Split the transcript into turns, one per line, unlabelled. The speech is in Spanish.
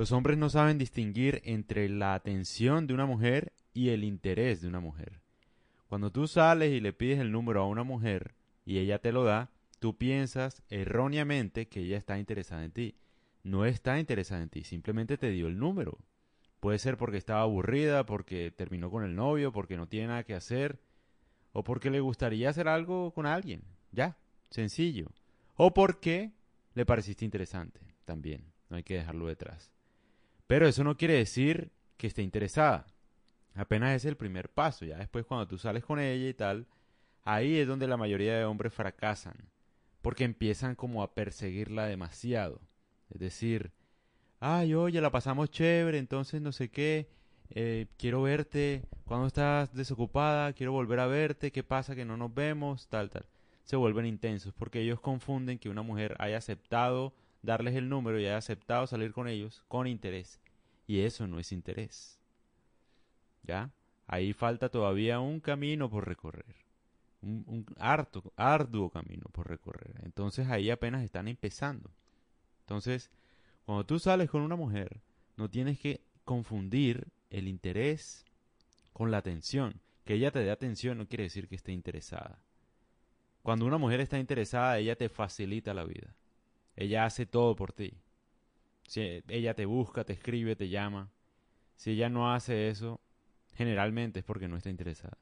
Los hombres no saben distinguir entre la atención de una mujer y el interés de una mujer. Cuando tú sales y le pides el número a una mujer y ella te lo da, tú piensas erróneamente que ella está interesada en ti. No está interesada en ti, simplemente te dio el número. Puede ser porque estaba aburrida, porque terminó con el novio, porque no tiene nada que hacer, o porque le gustaría hacer algo con alguien. Ya, sencillo. O porque le pareciste interesante, también. No hay que dejarlo detrás. Pero eso no quiere decir que esté interesada. Apenas es el primer paso. Ya después cuando tú sales con ella y tal, ahí es donde la mayoría de hombres fracasan. Porque empiezan como a perseguirla demasiado. Es decir, ay, oye, la pasamos chévere, entonces no sé qué, eh, quiero verte, cuando estás desocupada, quiero volver a verte, qué pasa que no nos vemos, tal, tal. Se vuelven intensos porque ellos confunden que una mujer haya aceptado darles el número y haya aceptado salir con ellos con interés. Y eso no es interés. ¿Ya? Ahí falta todavía un camino por recorrer. Un, un harto, arduo camino por recorrer. Entonces ahí apenas están empezando. Entonces, cuando tú sales con una mujer, no tienes que confundir el interés con la atención. Que ella te dé atención no quiere decir que esté interesada. Cuando una mujer está interesada, ella te facilita la vida. Ella hace todo por ti. Si ella te busca, te escribe, te llama. Si ella no hace eso, generalmente es porque no está interesada.